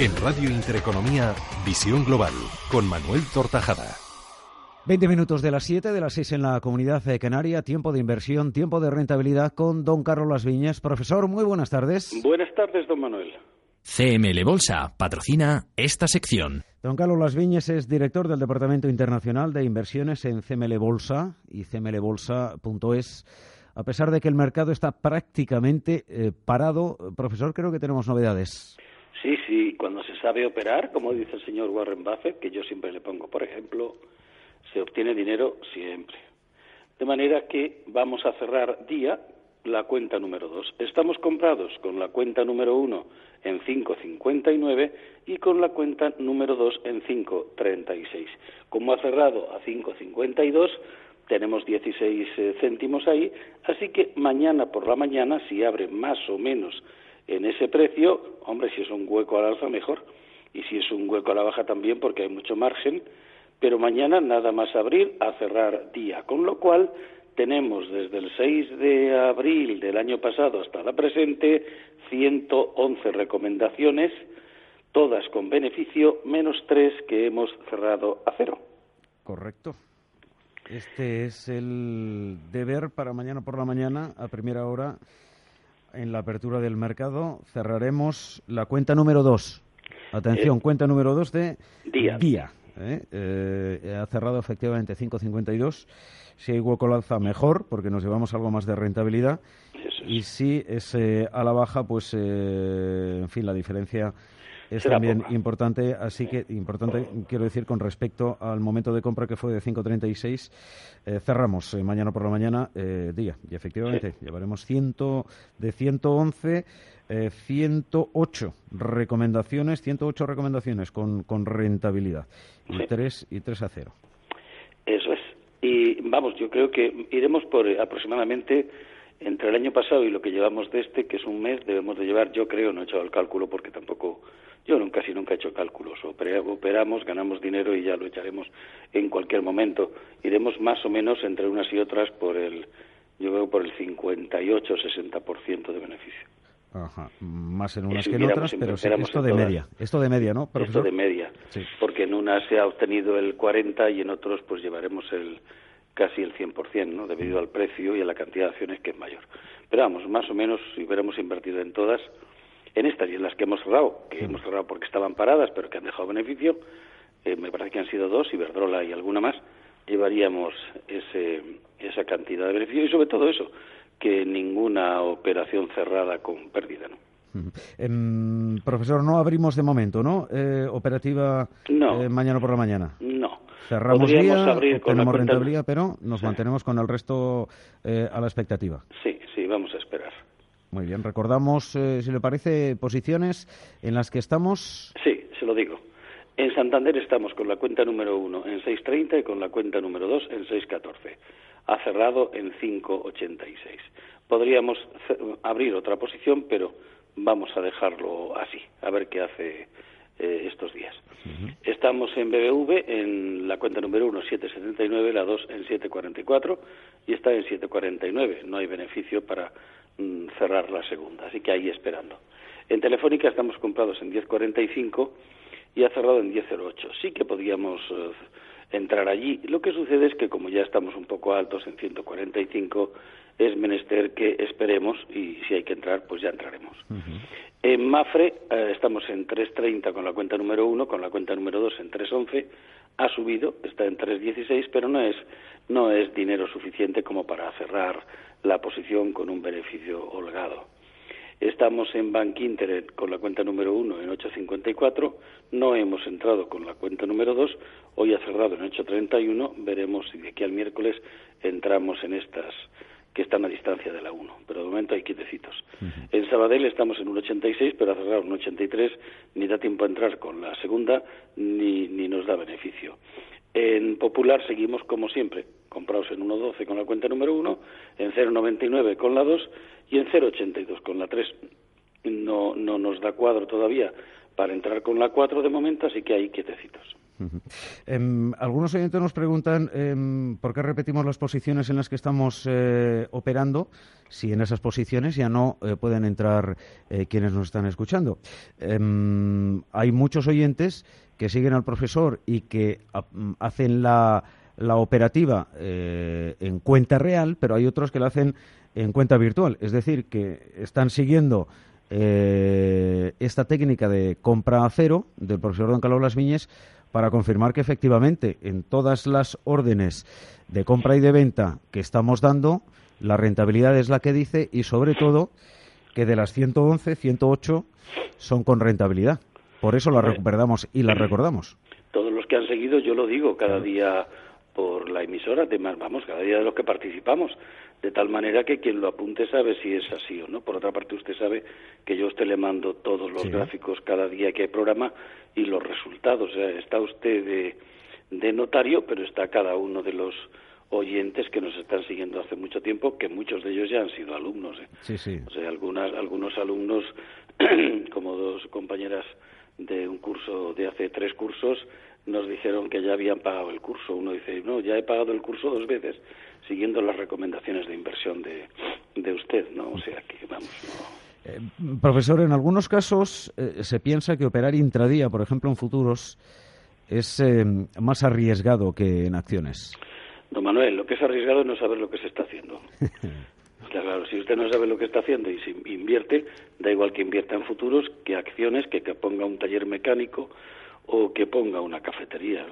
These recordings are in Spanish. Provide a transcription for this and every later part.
En Radio Intereconomía, Visión Global, con Manuel Tortajada. 20 minutos de las 7, de las 6 en la comunidad de canaria, tiempo de inversión, tiempo de rentabilidad con don Carlos Las Viñas. Profesor, muy buenas tardes. Buenas tardes, don Manuel. CML Bolsa patrocina esta sección. Don Carlos Las Viñas es director del Departamento Internacional de Inversiones en CML Bolsa y cmlbolsa.es. A pesar de que el mercado está prácticamente eh, parado, profesor, creo que tenemos novedades. Sí, sí, cuando se sabe operar, como dice el señor Warren Buffett, que yo siempre le pongo, por ejemplo, se obtiene dinero siempre. De manera que vamos a cerrar día la cuenta número 2. Estamos comprados con la cuenta número 1 en 5.59 y con la cuenta número 2 en 5.36. Como ha cerrado a 5.52, tenemos 16 eh, céntimos ahí, así que mañana por la mañana, si abre más o menos en ese precio, hombre, si es un hueco al alza, mejor. Y si es un hueco a la baja también, porque hay mucho margen. Pero mañana nada más abrir a cerrar día. Con lo cual, tenemos desde el 6 de abril del año pasado hasta la presente 111 recomendaciones, todas con beneficio, menos tres que hemos cerrado a cero. Correcto. Este es el deber para mañana por la mañana, a primera hora, en la apertura del mercado. Cerraremos la cuenta número 2. Atención, Eh, cuenta número 2 de día. ¿eh? Eh, ha cerrado efectivamente 5.52. Si hay hueco al alza, mejor, porque nos llevamos algo más de rentabilidad. Es. Y si es eh, a la baja, pues, eh, en fin, la diferencia es Será también poca. importante. Así que, importante, quiero decir, con respecto al momento de compra que fue de 5.36, eh, cerramos eh, mañana por la mañana eh, día. Y efectivamente, llevaremos 100, de 111, eh, 108 recomendaciones, 108 recomendaciones con, con rentabilidad. Y Sí. 3 y 3 a 0. Eso es. Y vamos, yo creo que iremos por eh, aproximadamente entre el año pasado y lo que llevamos de este, que es un mes, debemos de llevar, yo creo, no he hecho el cálculo porque tampoco, yo nunca, casi nunca he hecho cálculos. Opera- Operamos, ganamos dinero y ya lo echaremos en cualquier momento. Iremos más o menos entre unas y otras por el, yo creo, por el 58-60% de beneficio. Ajá. Más en unas si que en otras, pero sí, esto de todas. media. Esto de media, ¿no, Esto de media, Sí. porque en unas se ha obtenido el 40 y en otros pues llevaremos el casi el 100%, ¿no? Debido al precio y a la cantidad de acciones que es mayor. Pero vamos, más o menos si hubiéramos invertido en todas, en estas y en las que hemos cerrado, que hemos cerrado porque estaban paradas pero que han dejado beneficio, eh, me parece que han sido dos, Iberdrola y alguna más, llevaríamos ese, esa cantidad de beneficio y sobre todo eso, que ninguna operación cerrada con pérdida, ¿no? Em, profesor, no abrimos de momento, ¿no? Eh, operativa No. eh, mañana por la mañana. No. Cerramos Podríamos día, abrir con la tenemos rentabilidad, pero nos Sí. mantenemos con el resto a la expectativa. Sí, sí, vamos a. Muy bien, recordamos, eh, si le parece, posiciones en las que estamos. Sí, se lo digo. En Santander estamos con la cuenta número uno en 6.30 y con la cuenta número dos en 6.14. Ha cerrado en 5.86. Podríamos abrir otra posición, pero vamos a dejarlo así, a ver qué hace eh, estos días. Estamos en BBV, en la cuenta número 1, 7,79, la 2 en 7,44 y está en 7,49. No hay beneficio para cerrar la segunda, así que ahí esperando. En Telefónica estamos comprados en 10,45 y ha cerrado en 10,08. Sí que podíamos eh, entrar allí. Lo que sucede es que como ya estamos un poco altos en 145, es menester que esperemos y si hay que entrar, pues ya entraremos. En Mafre eh, estamos en 3.30 con la cuenta número 1, con la cuenta número 2 en 3.11. Ha subido, está en 3.16, pero no es, no es dinero suficiente como para cerrar la posición con un beneficio holgado. Estamos en Bank Inter con la cuenta número 1 en 8.54. No hemos entrado con la cuenta número 2. Hoy ha cerrado en 8.31. Veremos si de aquí al miércoles entramos en estas que están a distancia de la 1. Pero de momento hay quietecitos. En Sabadell estamos en 1.86, pero ha cerrado en 1.83. Ni da tiempo a entrar con la segunda, ni, ni nos da beneficio. En Popular seguimos como siempre, comprados en 1.12 con la cuenta número 1, en 0.99 con la 2 y en 0.82 con la 3. No, no nos da cuadro todavía para entrar con la 4 de momento, así que ahí quietecitos. Em, algunos oyentes nos preguntan em, por qué repetimos las posiciones en las que estamos eh, operando, si en esas posiciones ya no eh, pueden entrar eh, quienes nos están escuchando. Em, hay muchos oyentes que siguen al profesor y que mm, hacen la, la operativa en cuenta real, pero hay otros que la hacen en cuenta virtual, es decir, que están siguiendo esta técnica de compra a cero del profesor Don Carlos Las Viñes para confirmar que efectivamente en todas las órdenes de compra y de venta que estamos dando, la rentabilidad es la que dice y sobre todo que de las 111, 108 son con rentabilidad. Por eso las recuperamos y las recordamos. Todos los que han seguido, yo lo digo cada día por la emisora, además, vamos, cada día de los que participamos, de tal manera que quien lo apunte sabe si es así o no. Por otra parte, usted sabe que yo a usted le mando todos los gráficos cada día que hay programa y los resultados. O sea, está usted de, de notario, pero está cada uno de los oyentes que nos están siguiendo hace mucho tiempo, que muchos de ellos ya han sido alumnos. ¿eh? Sí, sí. O sea, algunas, algunos alumnos, como dos compañeras de un curso de hace tres cursos, nos dijeron que ya habían pagado el curso. Uno dice, no, ya he pagado el curso dos veces, siguiendo las recomendaciones de inversión de, de usted, ¿no? O sea que, vamos, eh, profesor, en algunos casos eh, se piensa que operar intradía, por ejemplo, en futuros, es eh, más arriesgado que en acciones. Don Manuel, lo que es arriesgado es no saber lo que se está haciendo. claro, si usted no sabe lo que está haciendo y si invierte, da igual que invierta en futuros que acciones, que, que ponga un taller mecánico o que ponga una cafetería.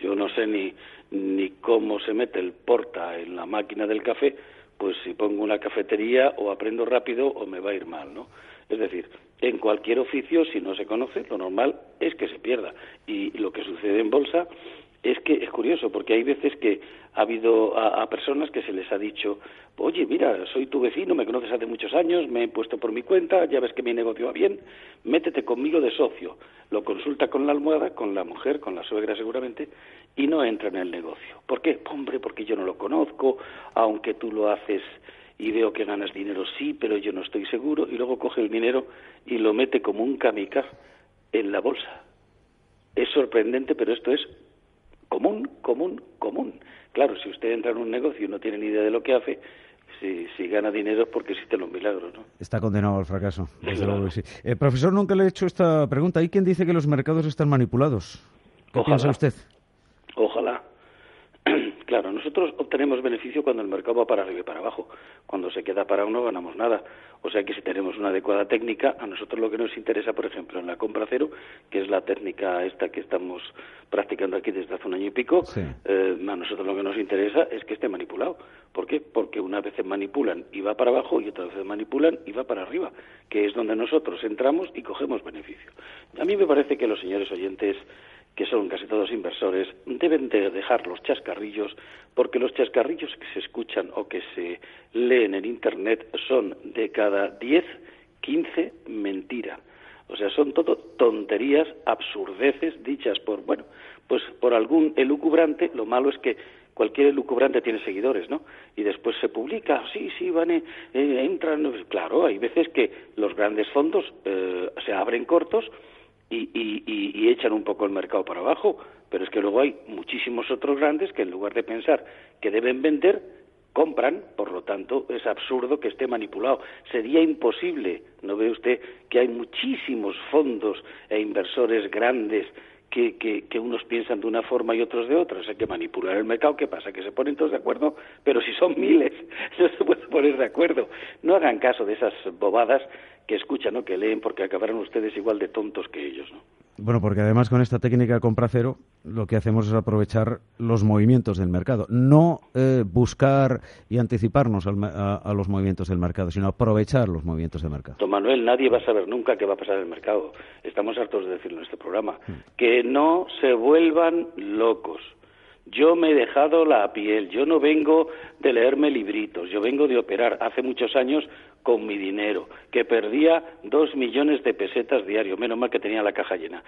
Yo no sé ni, ni cómo se mete el porta en la máquina del café, pues si pongo una cafetería o aprendo rápido o me va a ir mal, ¿no? Es decir, en cualquier oficio, si no se conoce, lo normal es que se pierda. Y lo que sucede en bolsa es que es curioso porque hay veces que ha habido a, personas que se les ha dicho oye mira soy tu vecino me conoces hace muchos años me he puesto por mi cuenta ya ves que mi negocio va bien métete conmigo de socio lo consulta con la almohada con la mujer con la suegra seguramente y no entra en el negocio. ¿por qué? hombre porque yo no lo conozco aunque tú lo haces y veo que ganas dinero sí pero yo no estoy seguro y luego coge el dinero y lo mete como un kamikaze en la bolsa. Es sorprendente pero esto es común, común, común. Claro, si usted entra en un negocio y no tiene ni idea de lo que hace, si, si gana dinero es porque existen los milagros, ¿no? Está condenado al fracaso, desde luego sí. Eh, profesor, nunca le he hecho esta pregunta. ¿Hay quien dice que los mercados están manipulados? ¿Qué piensa usted? Claro, nosotros obtenemos beneficio cuando el mercado va para arriba y para abajo. Cuando se queda para uno ganamos nada. O sea que si tenemos una adecuada técnica, a nosotros lo que nos interesa, por ejemplo, en la compra cero, que es la técnica esta que estamos practicando aquí desde hace un año y pico, eh, a nosotros lo que nos interesa es que esté manipulado. ¿Por qué? Porque una vez manipulan y va para abajo y otra vez manipulan y va para arriba, que es donde nosotros entramos y cogemos beneficio. A mí me parece que los señores oyentes que son casi todos inversores, deben de dejar los chascarrillos, porque los chascarrillos que se escuchan o que se leen en Internet son de cada 10, 15 mentira. O sea, son todo tonterías, absurdeces dichas por, bueno, pues por algún elucubrante. Lo malo es que cualquier elucubrante tiene seguidores, ¿no? Y después se publica, sí, sí, van, eh, entran. Claro, hay veces que los grandes fondos eh, se abren cortos y, echan un poco el mercado para abajo, pero es que luego hay muchísimos otros grandes que en lugar de pensar que deben vender, compran, por lo tanto es absurdo que esté manipulado. Sería imposible, ¿no ve usted que hay muchísimos fondos e inversores grandes que, que, unos piensan de una forma y otros de otra. O sea, que manipular el mercado, ¿qué pasa? Que se ponen todos de acuerdo, pero si son miles, no se puede poner de acuerdo. No hagan caso de esas bobadas que escuchan o que leen, porque acabarán ustedes igual de tontos que ellos, ¿no? Bueno, porque además con esta técnica de compra cero lo que hacemos es aprovechar los movimientos del mercado, no eh, buscar y anticiparnos a, los movimientos del mercado, sino aprovechar los movimientos del mercado. Don Manuel, nadie va a saber nunca qué va a pasar en el mercado. Estamos hartos de decirlo en este programa. Mm. Que no se vuelvan locos. Yo me he dejado la piel, yo no vengo de leerme libritos, yo vengo de operar. Hace muchos años con mi dinero, que perdía dos millones de pesetas diario, menos mal que tenía la caja llena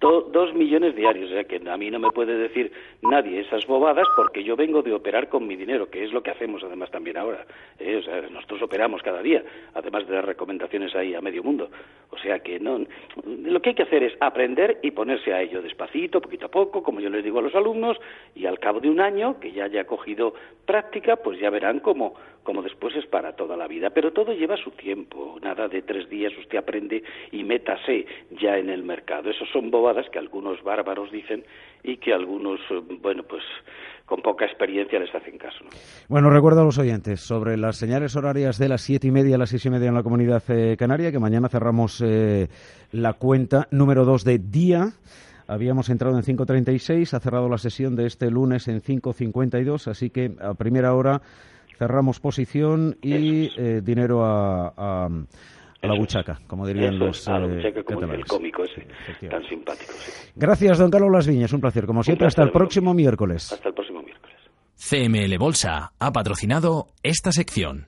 dos millones diarios, o sea que a mí no me puede decir nadie esas bobadas porque yo vengo de operar con mi dinero, que es lo que hacemos además también ahora. ¿eh? O sea, nosotros operamos cada día, además de las recomendaciones ahí a medio mundo. O sea que no, lo que hay que hacer es aprender y ponerse a ello despacito, poquito a poco, como yo les digo a los alumnos, y al cabo de un año, que ya haya cogido práctica, pues ya verán cómo, cómo después es para toda la vida. Pero todo lleva su tiempo, nada de tres días usted aprende y métase ya en el mercado. Esos son bobadas que algunos bárbaros dicen y que algunos, eh, bueno, pues con poca experiencia les hacen caso. Bueno, recuerdo a los oyentes sobre las señales horarias de las siete y media a las seis y media en la comunidad eh, canaria, que mañana cerramos eh, la cuenta número dos de día. Habíamos entrado en 5.36, ha cerrado la sesión de este lunes en 5.52, así que a primera hora cerramos posición y dinero a a la buchaca, como dirían los a la buchaca, como el cómico ese, tan simpático. Gracias, don Carlos Las Viñas, un placer. Como siempre, hasta el próximo miércoles. Hasta el próximo miércoles. CML Bolsa ha patrocinado esta sección.